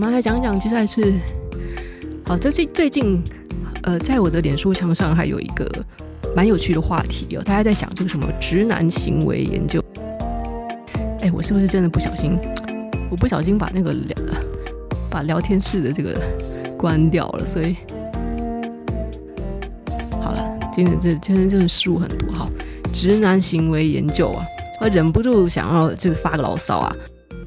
我们来讲讲接下来是，好，最最近，呃，在我的脸书墙上还有一个蛮有趣的话题哦，大家在讲这个什么直男行为研究。哎，我是不是真的不小心？我不小心把那个聊，把聊天室的这个关掉了，所以好了，今天这今天真的失误很多哈。直男行为研究啊，我忍不住想要这个发个牢骚啊。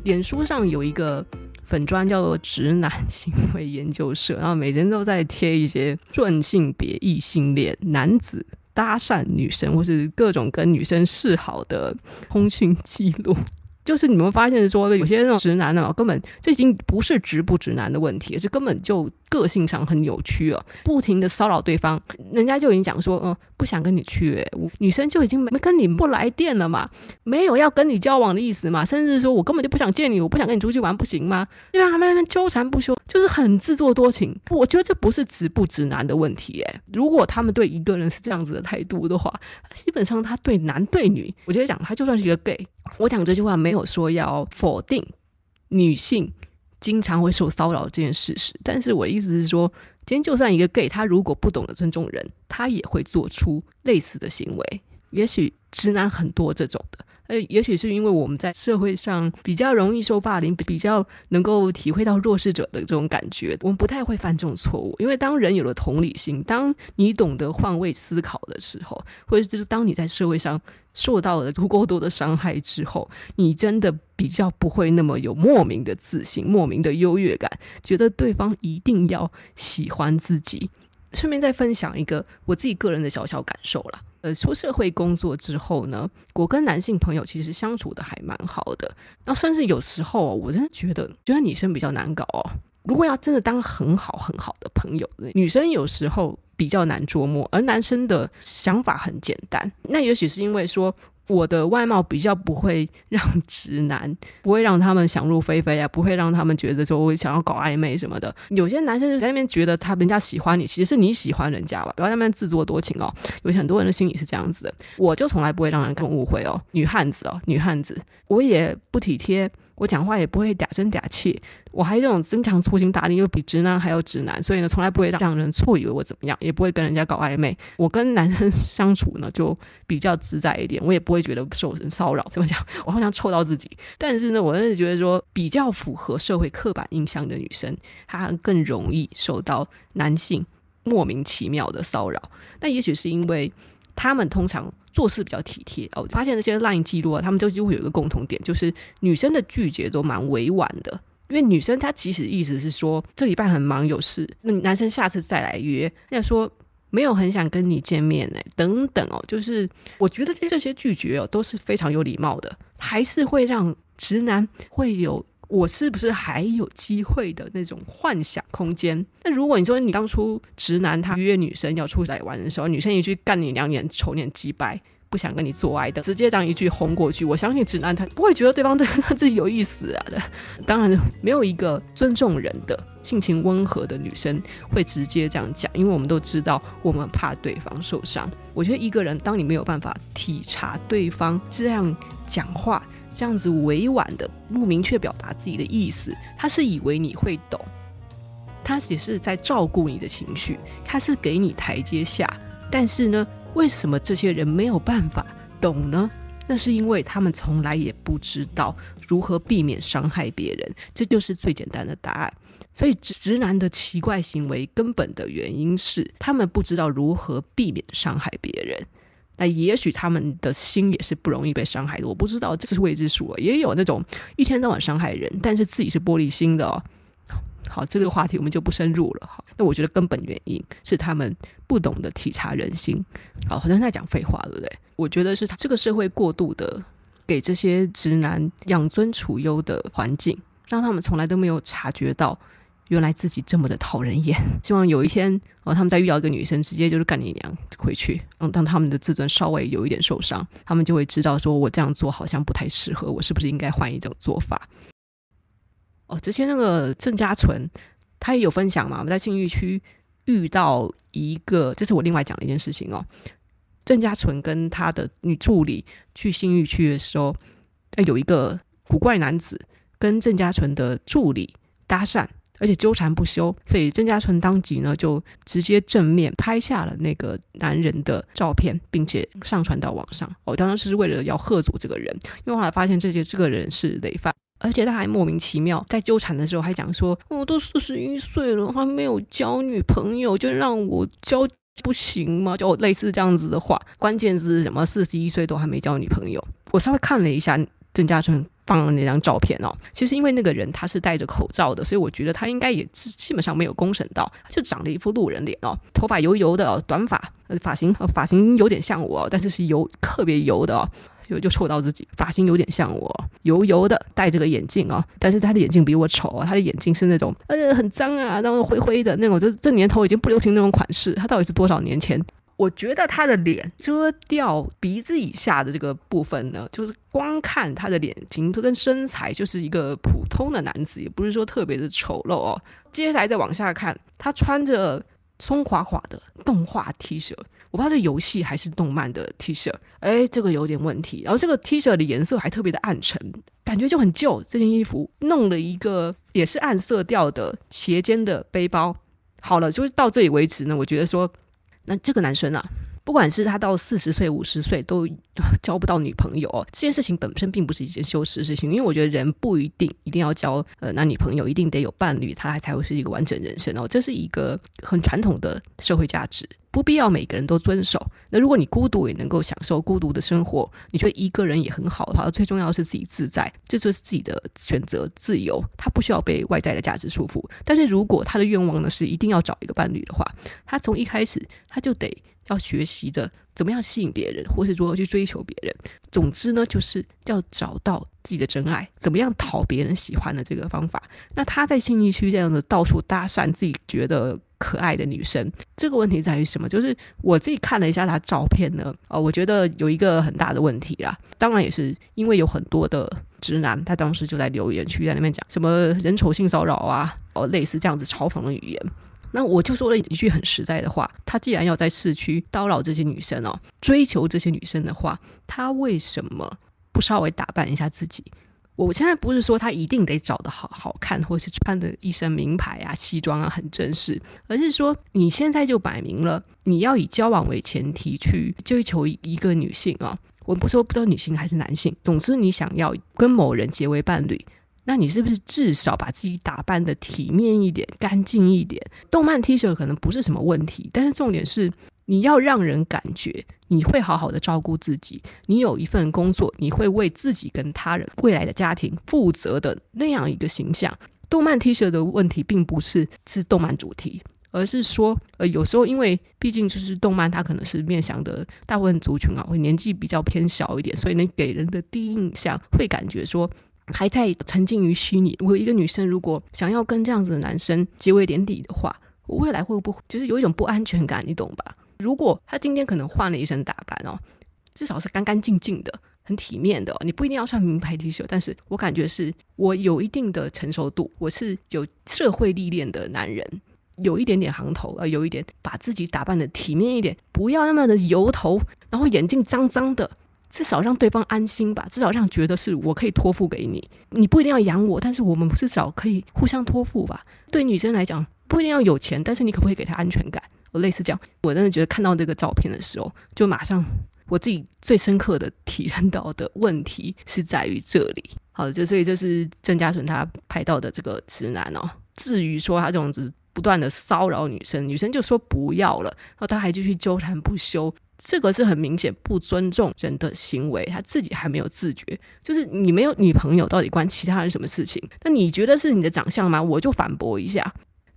脸书上有一个。粉砖叫做直男行为研究社，然后每天都在贴一些顺性别异性恋男子搭讪女生，或是各种跟女生示好的通讯记录。就是你们发现说，有些那种直男呢，根本这已经不是直不直男的问题，是根本就个性上很扭曲啊，不停的骚扰对方，人家就已经讲说，嗯，不想跟你去，欸，女生就已经没跟你不来电了嘛，没有要跟你交往的意思嘛，甚至说我根本就不想见你，我不想跟你出去玩，不行吗？对吧？他们纠缠不休，就是很自作多情。我觉得这不是直不直男的问题，欸，如果他们对一个人是这样子的态度的话，基本上他对男对女，我觉得讲他就算是一个 gay。我讲这句话没有说要否定女性经常会受骚扰这件事实，但是我的意思是说，今天就算一个 gay，他如果不懂得尊重人，他也会做出类似的行为。也许直男很多这种的。呃，也许是因为我们在社会上比较容易受霸凌，比较能够体会到弱势者的这种感觉，我们不太会犯这种错误。因为当人有了同理心，当你懂得换位思考的时候，或者就是当你在社会上受到了足够多的伤害之后，你真的比较不会那么有莫名的自信、莫名的优越感，觉得对方一定要喜欢自己。顺便再分享一个我自己个人的小小感受啦。呃，出社会工作之后呢，我跟男性朋友其实相处的还蛮好的。那甚至有时候，我真的觉得，觉得女生比较难搞哦。如果要真的当很好很好的朋友，女生有时候比较难捉摸，而男生的想法很简单。那也许是因为说。我的外貌比较不会让直男，不会让他们想入非非啊，不会让他们觉得说我想要搞暧昧什么的。有些男生就在那边觉得他人家喜欢你，其实是你喜欢人家吧，不要那边自作多情哦。有很多人的心里是这样子的，我就从来不会让人更误会哦。女汉子哦，女汉子，我也不体贴。我讲话也不会嗲声嗲气，我还这种经常粗心大意，又比直男还要直男，所以呢，从来不会让人错以为我怎么样，也不会跟人家搞暧昧。我跟男生相处呢，就比较自在一点，我也不会觉得受人骚扰。怎么讲？我好像臭到自己。但是呢，我真的觉得说，比较符合社会刻板印象的女生，她更容易受到男性莫名其妙的骚扰。那也许是因为。他们通常做事比较体贴哦。发现那些 LINE 记录啊，他们就几乎有一个共同点，就是女生的拒绝都蛮委婉的。因为女生她其实意思是说，这礼拜很忙有事，那男生下次再来约。那说没有很想跟你见面哎，等等哦，就是我觉得这些拒绝哦都是非常有礼貌的，还是会让直男会有。我是不是还有机会的那种幻想空间？那如果你说你当初直男他约女生要出来玩的时候，女生一句干你两眼丑脸鸡掰，不想跟你做爱的，直接这样一句轰过去，我相信直男他不会觉得对方对他自己有意思啊的。当然，没有一个尊重人的、性情温和的女生会直接这样讲，因为我们都知道，我们怕对方受伤。我觉得一个人，当你没有办法体察对方这样讲话。这样子委婉的不明确表达自己的意思，他是以为你会懂，他也是在照顾你的情绪，他是给你台阶下。但是呢，为什么这些人没有办法懂呢？那是因为他们从来也不知道如何避免伤害别人，这就是最简单的答案。所以直男的奇怪行为根本的原因是他们不知道如何避免伤害别人。那也许他们的心也是不容易被伤害的，我不知道，这是未知数了。也有那种一天到晚伤害人，但是自己是玻璃心的哦。好，这个话题我们就不深入了。好，那我觉得根本原因是他们不懂得体察人心。好，好像在讲废话，对不对？我觉得是这个社会过度的给这些直男养尊处优的环境，让他们从来都没有察觉到。原来自己这么的讨人厌，希望有一天哦，他们再遇到一个女生，直接就是干你娘回去。嗯，当他们的自尊稍微有一点受伤，他们就会知道说，我这样做好像不太适合，我是不是应该换一种做法？哦，之前那个郑家纯他也有分享嘛，我们在信义区遇到一个，这是我另外讲的一件事情哦。郑家纯跟他的女助理去信义区的时候，有一个古怪男子跟郑家纯的助理搭讪。而且纠缠不休，所以郑家纯当即呢就直接正面拍下了那个男人的照片，并且上传到网上。哦，当时是为了要吓阻这个人，因为后来发现这些这个人是累犯。而且他还莫名其妙在纠缠的时候还讲说：“我都四十一岁了，还没有交女朋友，就让我交不行吗？”就类似这样子的话。关键是什么？四十一岁都还没交女朋友。我稍微看了一下郑家纯放的那张照片哦，其实因为那个人他是戴着口罩的，所以我觉得他应该也基本上没有公审到，他就长了一副路人脸哦，头发油油的，短发，发型发型有点像我，但是是油特别油的哦。就就戳到自己，发型有点像我，油油的，戴着个眼镜、哦，但是他的眼镜比我丑啊，他的眼镜是那种呃很脏啊，然后灰灰的那种，这这年头已经不流行那种款式，他到底是多少年前？我觉得他的脸遮掉鼻子以下的这个部分呢，就是光看他的脸型跟身材，就是一个普通的男子，也不是说特别的丑陋哦。接下来再往下看，他穿着。松垮垮的动画 T 恤，我不知道是游戏还是动漫的 T 恤，哎，这个有点问题。然后这个 T 恤的颜色还特别的暗沉，感觉就很旧。这件衣服弄了一个也是暗色调的斜肩的背包。好了，就是到这里为止呢。我觉得说，那这个男生啊。不管是他到四十岁、五十岁都 交不到女朋友哦，这件事情本身并不是一件羞耻的事情，因为我觉得人不一定一定要交呃男女朋友，一定得有伴侣，他才会是一个完整人生哦。这是一个很传统的社会价值，不必要每个人都遵守。那如果你孤独也能够享受孤独的生活，你觉得一个人也很好的话，最重要的是自己自在，这就是自己的选择自由，他不需要被外在的价值束缚。但是如果他的愿望呢是一定要找一个伴侣的话，他从一开始他就得。要学习的怎么样吸引别人，或是如何去追求别人。总之呢，就是要找到自己的真爱，怎么样讨别人喜欢的这个方法。那他在信义区这样子到处搭讪自己觉得可爱的女生，这个问题在于什么？就是我自己看了一下她照片呢，哦，我觉得有一个很大的问题啦。当然也是因为有很多的直男，他当时就在留言区在那边讲什么人丑性骚扰啊，哦，类似这样子嘲讽的语言。那我就说了一句很实在的话，他既然要在市区叨扰这些女生哦，追求这些女生的话，他为什么不稍微打扮一下自己？我现在不是说他一定得长得好好看，或是穿的一身名牌啊、西装啊很正式，而是说你现在就摆明了你要以交往为前提去追求一个女性啊。我不说不知道女性还是男性，总之你想要跟某人结为伴侣。那你是不是至少把自己打扮得体面一点、干净一点？动漫 T 恤可能不是什么问题，但是重点是你要让人感觉你会好好的照顾自己，你有一份工作，你会为自己跟他人未来的家庭负责的那样一个形象。动漫 T 恤的问题并不是是动漫主题，而是说，呃，有时候因为毕竟就是动漫，它可能是面向的大部分族群啊，会年纪比较偏小一点，所以你给人的第一印象会感觉说。还在沉浸于虚拟。我一个女生，如果想要跟这样子的男生结为连理的话，我未来会不会就是有一种不安全感？你懂吧？如果他今天可能换了一身打扮哦，至少是干干净净的、很体面的哦。你不一定要穿名牌 T 恤，但是我感觉是我有一定的成熟度，我是有社会历练的男人，有一点点行头，呃，有一点把自己打扮得体面一点，不要那么的油头，然后眼睛脏脏的。至少让对方安心吧，至少让觉得是我可以托付给你，你不一定要养我，但是我们至少可以互相托付吧。对女生来讲，不一定要有钱，但是你可不可以给她安全感？我类似这样，我真的觉得看到这个照片的时候，就马上我自己最深刻的体验到的问题是在于这里。好，这所以这是郑家纯他拍到的这个直男哦。至于说他这种子不断的骚扰女生，女生就说不要了，然后他还继续纠缠不休。这个是很明显不尊重人的行为，他自己还没有自觉。就是你没有女朋友，到底关其他人什么事情？那你觉得是你的长相吗？我就反驳一下，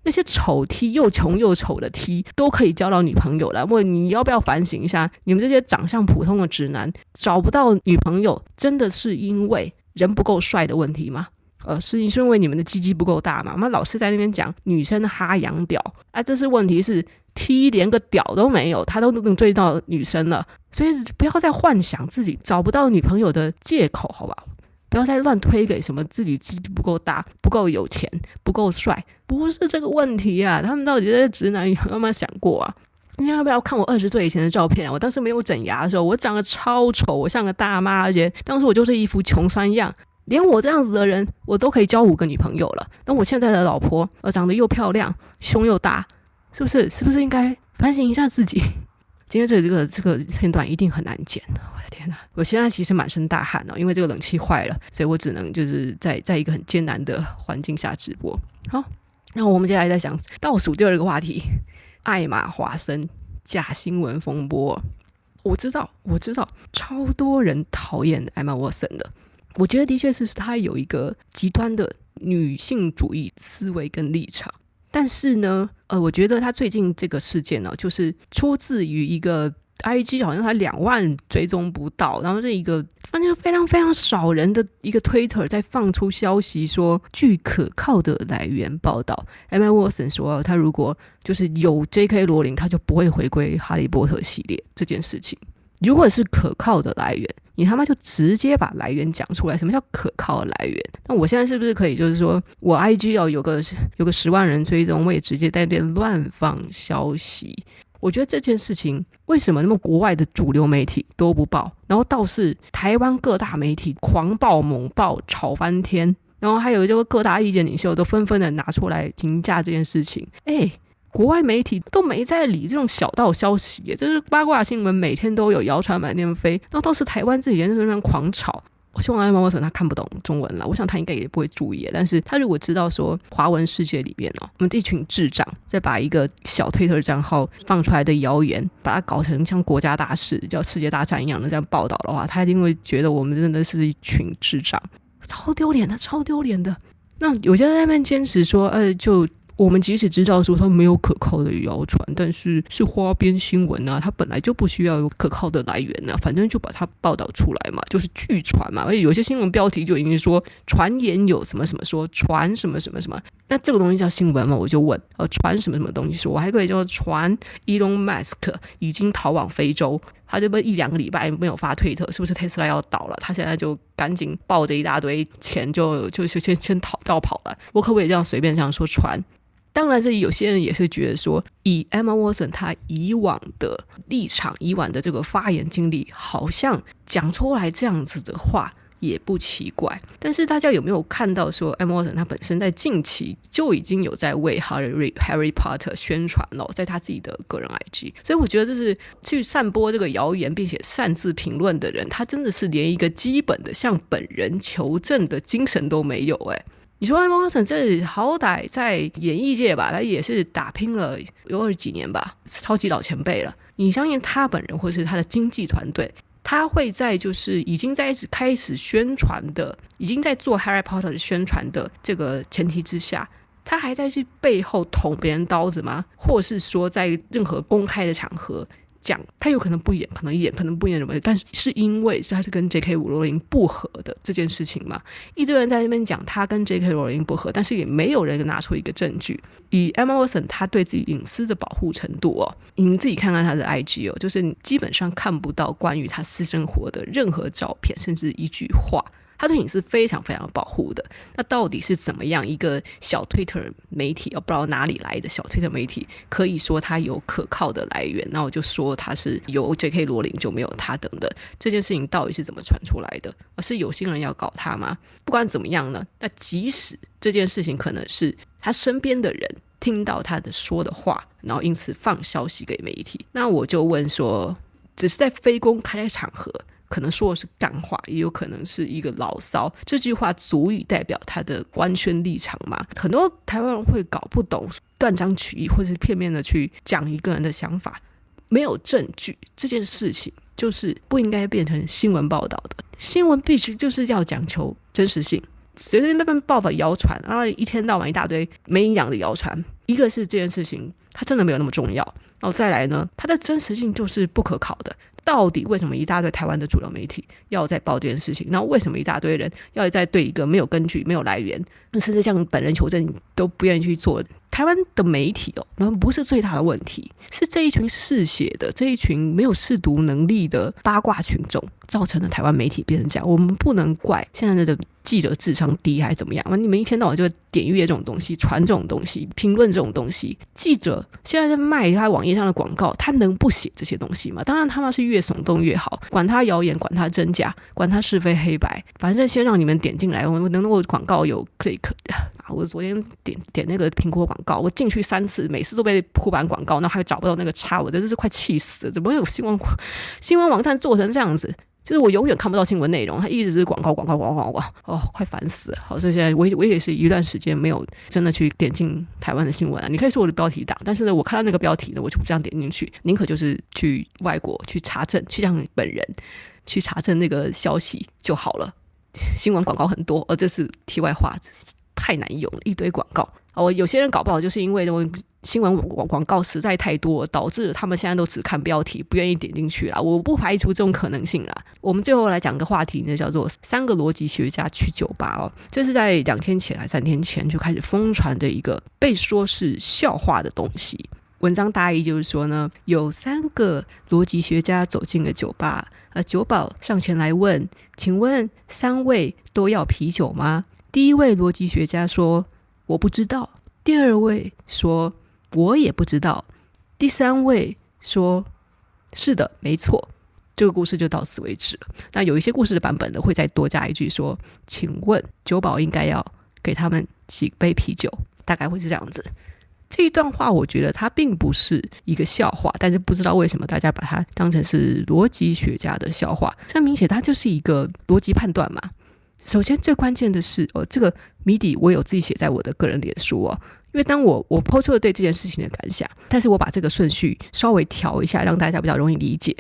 那些丑 T 又穷又丑的 T 都可以交到女朋友了。问你要不要反省一下，你们这些长相普通的直男找不到女朋友，真的是因为人不够帅的问题吗？呃，是是因为你们的鸡鸡不够大吗？我们老师在那边讲女生哈洋屌，啊，这是问题是 T 连个屌都没有，他都能追到女生了，所以不要再幻想自己找不到女朋友的借口，好吧？不要再乱推给什么自己鸡不够大、不够有钱、不够帅，不是这个问题啊！他们到底这些直男有没有想过啊？你要不要看我二十岁以前的照片？我当时没有整牙的时候，我长得超丑，我像个大妈，而且当时我就是一副穷酸样。连我这样子的人，我都可以交五个女朋友了。那我现在的老婆，呃，长得又漂亮，胸又大，是不是？是不是应该反省一下自己？今天这个这个这个片段一定很难剪。我！现在其实满身大汗哦，因为这个冷气坏了，所以我只能就是在在一个很艰难的环境下直播。好，那我们接下来在想倒数第二个话题：艾玛华森假新闻风波。我知道，我知道，超多人讨厌艾玛沃森的。我觉得的确是他有一个极端的女性主义思维跟立场，但是呢，呃，我觉得他最近这个事件呢，就是出自于一个 IG，好像才两万追踪不到，然后这一个发现非常非常少人的一个 Twitter 在放出消息说，据可靠的来源报道，Emma Watson 说他如果就是有 J.K. 罗琳，他就不会回归哈利波特系列这件事情。如果是可靠的来源，你他妈就直接把来源讲出来。什么叫可靠的来源？那我现在是不是可以，就是说我 IG 要有个有个十万人追踪，我也直接在那边乱放消息？我觉得这件事情为什么那么国外的主流媒体都不报，然后倒是台湾各大媒体狂报猛报，吵翻天，然后还有就是各大意见领袖都纷纷的拿出来评价这件事情。哎。国外媒体都没在理这种小道消息，就是八卦新闻，每天都有谣传满天飞。那倒是台湾自己人在那边狂吵。我希望艾玛沃森他看不懂中文了，我想他应该也不会注意。但是他如果知道说华文世界里边哦，我们这群智障在把一个小推特账号放出来的谣言，把它搞成像国家大事、叫世界大战一样的这样报道的话，他一定会觉得我们真的是一群智障，超丢脸的，超丢脸的。那有些人在那边坚持说，呃，就。我们即使知道说它没有可靠的谣传，但是是花边新闻啊，它本来就不需要有可靠的来源啊，反正就把它报道出来嘛，就是据传嘛。而且有些新闻标题就已经说传言有什么什么说传什么什么什么，那这个东西叫新闻嘛？我就问，呃，传什么什么东西说？我还可以叫传 Elon Musk 已经逃往非洲，他这不一两个礼拜没有发推特，是不是特斯拉要倒了？他现在就赶紧抱着一大堆钱就就就先先逃逃跑了。我可不可以这样随便这样说传？当然，这里有些人也是觉得说，以 Emma Watson 她以往的立场、以往的这个发言经历，好像讲出来这样子的话也不奇怪。但是大家有没有看到说，Emma Watson 她本身在近期就已经有在为 Harry Harry Potter 宣传了，在他自己的个人 IG。所以我觉得，这是去散播这个谣言并且擅自评论的人，他真的是连一个基本的向本人求证的精神都没有诶。你说艾玛沃森这好歹在演艺界吧，他也是打拼了有二十几年吧，超级老前辈了。你相信他本人或是他的经纪团队，他会在就是已经在开始宣传的，已经在做 Harry Potter 的宣传的这个前提之下，他还在去背后捅别人刀子吗？或是说在任何公开的场合？讲他有可能不演，可能演，可能不演什么，但是是因为是他是跟 J.K. 罗琳不合的这件事情嘛？一堆人在那边讲他跟 J.K. 罗琳不合，但是也没有人拿出一个证据。以 Emma Watson 他对自己隐私的保护程度哦，你们自己看看他的 I.G 哦，就是你基本上看不到关于他私生活的任何照片，甚至一句话。他对隐私非常非常保护的，那到底是怎么样一个小推特媒体，我不知道哪里来的小推特媒体，可以说他有可靠的来源？那我就说他是有 J.K. 罗琳就没有他等等这件事情到底是怎么传出来的？而是有心人要搞他吗？不管怎么样呢，那即使这件事情可能是他身边的人听到他的说的话，然后因此放消息给媒体，那我就问说，只是在非公开场合。可能说的是干话，也有可能是一个牢骚。这句话足以代表他的官宣立场吗？很多台湾人会搞不懂，断章取义，或是片面的去讲一个人的想法，没有证据，这件事情就是不应该变成新闻报道的。新闻必须就是要讲求真实性，随随便便报道谣传，然后一天到晚一大堆没营养的谣传。一个是这件事情它真的没有那么重要，然后再来呢，它的真实性就是不可考的。到底为什么一大堆台湾的主流媒体要在报这件事情？然后为什么一大堆人要在对一个没有根据、没有来源，甚至向本人求证都不愿意去做台湾的媒体哦，那不是最大的问题，是这一群嗜血的、这一群没有识读能力的八卦群众，造成了台湾媒体变成这样。我们不能怪现在的记者智商低还是怎么样？你们一天到晚就点阅这种东西、传这种东西、评论这种东西。记者现在在卖他网页上的广告，他能不写这些东西吗？当然他们是越越耸动越好，管它谣言，管它真假，管它是非黑白，反正先让你们点进来，我能够广告有 click。我昨天点点那个苹果广告，我进去三次，每次都被铺满广告，那还找不到那个叉，我真的是快气死了！怎么会有新闻新闻网站做成这样子？就是我永远看不到新闻内容，它一直是广告广告广告广告，哦，快烦死了！好，所以现在我我也是一段时间没有真的去点进台湾的新闻啊。你可以说我的标题党，但是呢，我看到那个标题呢，我就不这样点进去，宁可就是去外国去查证，去让本人去查证那个消息就好了。新闻广告很多，而这是题外话。太难用，一堆广告哦。有些人搞不好就是因为我新闻广广告实在太多，导致他们现在都只看标题，不愿意点进去了。我不排除这种可能性啦。我们最后来讲个话题呢，叫做“三个逻辑学家去酒吧”哦。这是在两天前还三天前就开始疯传的一个被说是笑话的东西。文章大意就是说呢，有三个逻辑学家走进了酒吧，呃，酒保上前来问：“请问三位都要啤酒吗？”第一位逻辑学家说：“我不知道。”第二位说：“我也不知道。”第三位说：“是的，没错。”这个故事就到此为止了。那有一些故事的版本呢，会再多加一句说：“请问酒保应该要给他们几杯啤酒？”大概会是这样子。这一段话，我觉得它并不是一个笑话，但是不知道为什么大家把它当成是逻辑学家的笑话。这明显它就是一个逻辑判断嘛。首先，最关键的是，哦，这个谜底我有自己写在我的个人脸书哦。因为当我我抛出了对这件事情的感想，但是我把这个顺序稍微调一下，让大家比较容易理解。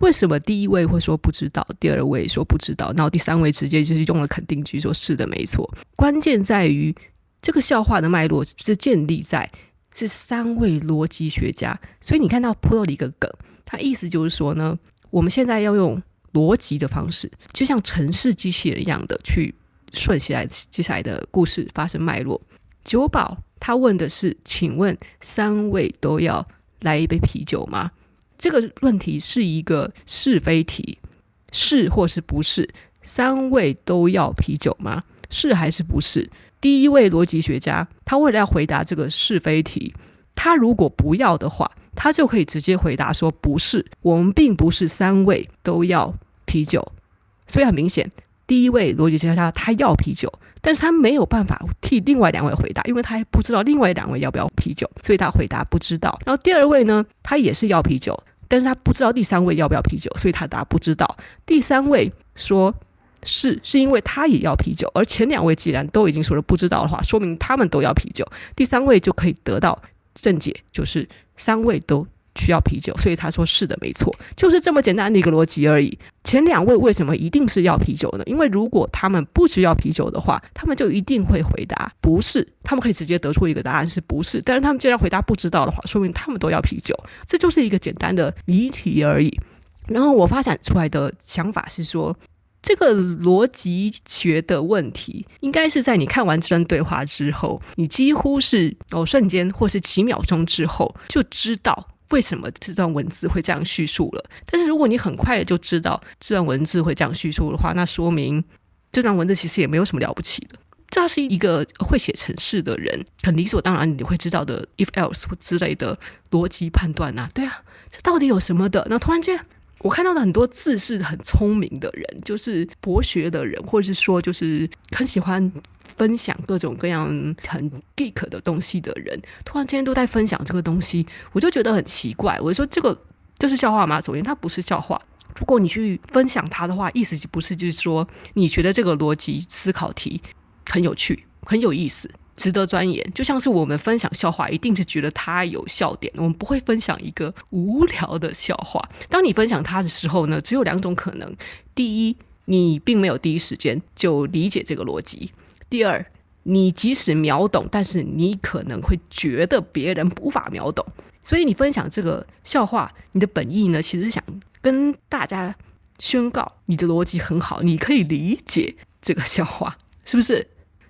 为什么第一位会说不知道，第二位说不知道，然后第三位直接就是用了肯定句，说是的，没错。关键在于这个笑话的脉络是建立在是三位逻辑学家，所以你看到铺了一个梗，它意思就是说呢，我们现在要用。逻辑的方式，就像城市机器人一样的去顺下来接下来的故事发生脉络。酒保他问的是：“请问三位都要来一杯啤酒吗？”这个问题是一个是非题，是或是不是？三位都要啤酒吗？是还是不是？第一位逻辑学家，他为了要回答这个是非题，他如果不要的话，他就可以直接回答说：“不是，我们并不是三位都要。”啤酒，所以很明显，第一位逻辑学家他要啤酒，但是他没有办法替另外两位回答，因为他还不知道另外两位要不要啤酒，所以他回答不知道。然后第二位呢，他也是要啤酒，但是他不知道第三位要不要啤酒，所以他答不知道。第三位说是，是因为他也要啤酒，而前两位既然都已经说了不知道的话，说明他们都要啤酒，第三位就可以得到正解，就是三位都。需要啤酒，所以他说是的，没错，就是这么简单的一个逻辑而已。前两位为什么一定是要啤酒呢？因为如果他们不需要啤酒的话，他们就一定会回答不是，他们可以直接得出一个答案是不是。但是他们既然回答不知道的话，说明他们都要啤酒，这就是一个简单的谜题而已。然后我发展出来的想法是说，这个逻辑学的问题，应该是在你看完这段对话之后，你几乎是哦瞬间或是几秒钟之后就知道。为什么这段文字会这样叙述了？但是如果你很快的就知道这段文字会这样叙述的话，那说明这段文字其实也没有什么了不起的。这是一个会写程式的人很理所当然你会知道的 if else 之类的逻辑判断呐。对啊，这到底有什么的？那突然间我看到的很多字是很聪明的人，就是博学的人，或者是说就是很喜欢。分享各种各样很 geek 的东西的人，突然间都在分享这个东西，我就觉得很奇怪。我说这个这是笑话吗？首先，它不是笑话。如果你去分享它的话，意思不是就是说你觉得这个逻辑思考题很有趣、很有意思、值得钻研。就像是我们分享笑话，一定是觉得它有笑点，我们不会分享一个无聊的笑话。当你分享它的时候呢，只有两种可能：第一，你并没有第一时间就理解这个逻辑。第二，你即使秒懂，但是你可能会觉得别人无法秒懂，所以你分享这个笑话，你的本意呢，其实是想跟大家宣告你的逻辑很好，你可以理解这个笑话，是不是？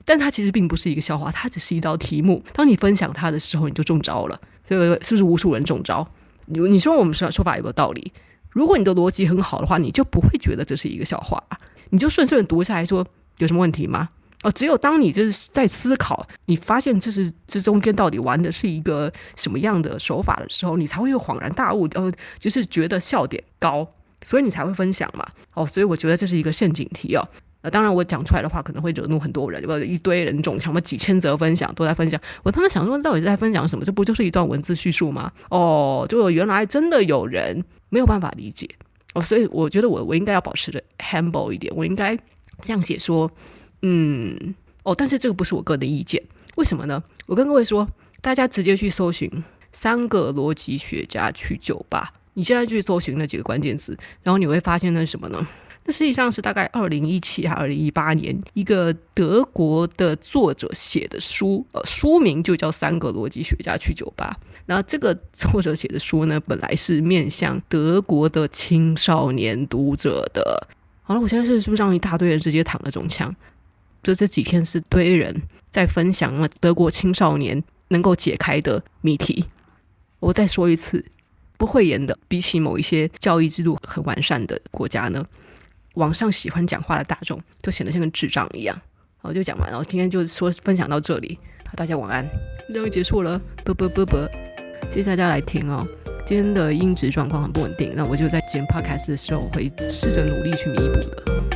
但它其实并不是一个笑话，它只是一道题目。当你分享它的时候，你就中招了，对不对？是不是无数人中招？你你说我们说说法有没有道理？如果你的逻辑很好的话，你就不会觉得这是一个笑话，你就顺顺读下来说有什么问题吗？哦，只有当你就是在思考，你发现这是这中间到底玩的是一个什么样的手法的时候，你才会有恍然大悟，呃，就是觉得笑点高，所以你才会分享嘛。哦，所以我觉得这是一个陷阱题哦。当然我讲出来的话可能会惹怒很多人，有一堆人中枪，嘛几千则分享都在分享。我当时想说，到底是在分享什么？这不就是一段文字叙述吗？哦，就原来真的有人没有办法理解哦，所以我觉得我我应该要保持的 humble 一点，我应该这样写说。嗯，哦，但是这个不是我个人的意见，为什么呢？我跟各位说，大家直接去搜寻“三个逻辑学家去酒吧”，你现在去搜寻那几个关键词，然后你会发现那是什么呢？那实际上是大概二零一七还二零一八年一个德国的作者写的书，呃，书名就叫《三个逻辑学家去酒吧》。那这个作者写的书呢，本来是面向德国的青少年读者的。好了，我现在是是不是让一大堆人直接躺了中枪？这这几天是堆人在分享德国青少年能够解开的谜题。我再说一次，不会演的，比起某一些教育制度很完善的国家呢，网上喜欢讲话的大众都显得像个智障一样。好，就讲完了，今天就说分享到这里，好，大家晚安，这就结束了，啵啵啵啵，谢谢大家来听哦。今天的音质状况很不稳定，那我就在剪 podcast 的时候会试着努力去弥补的。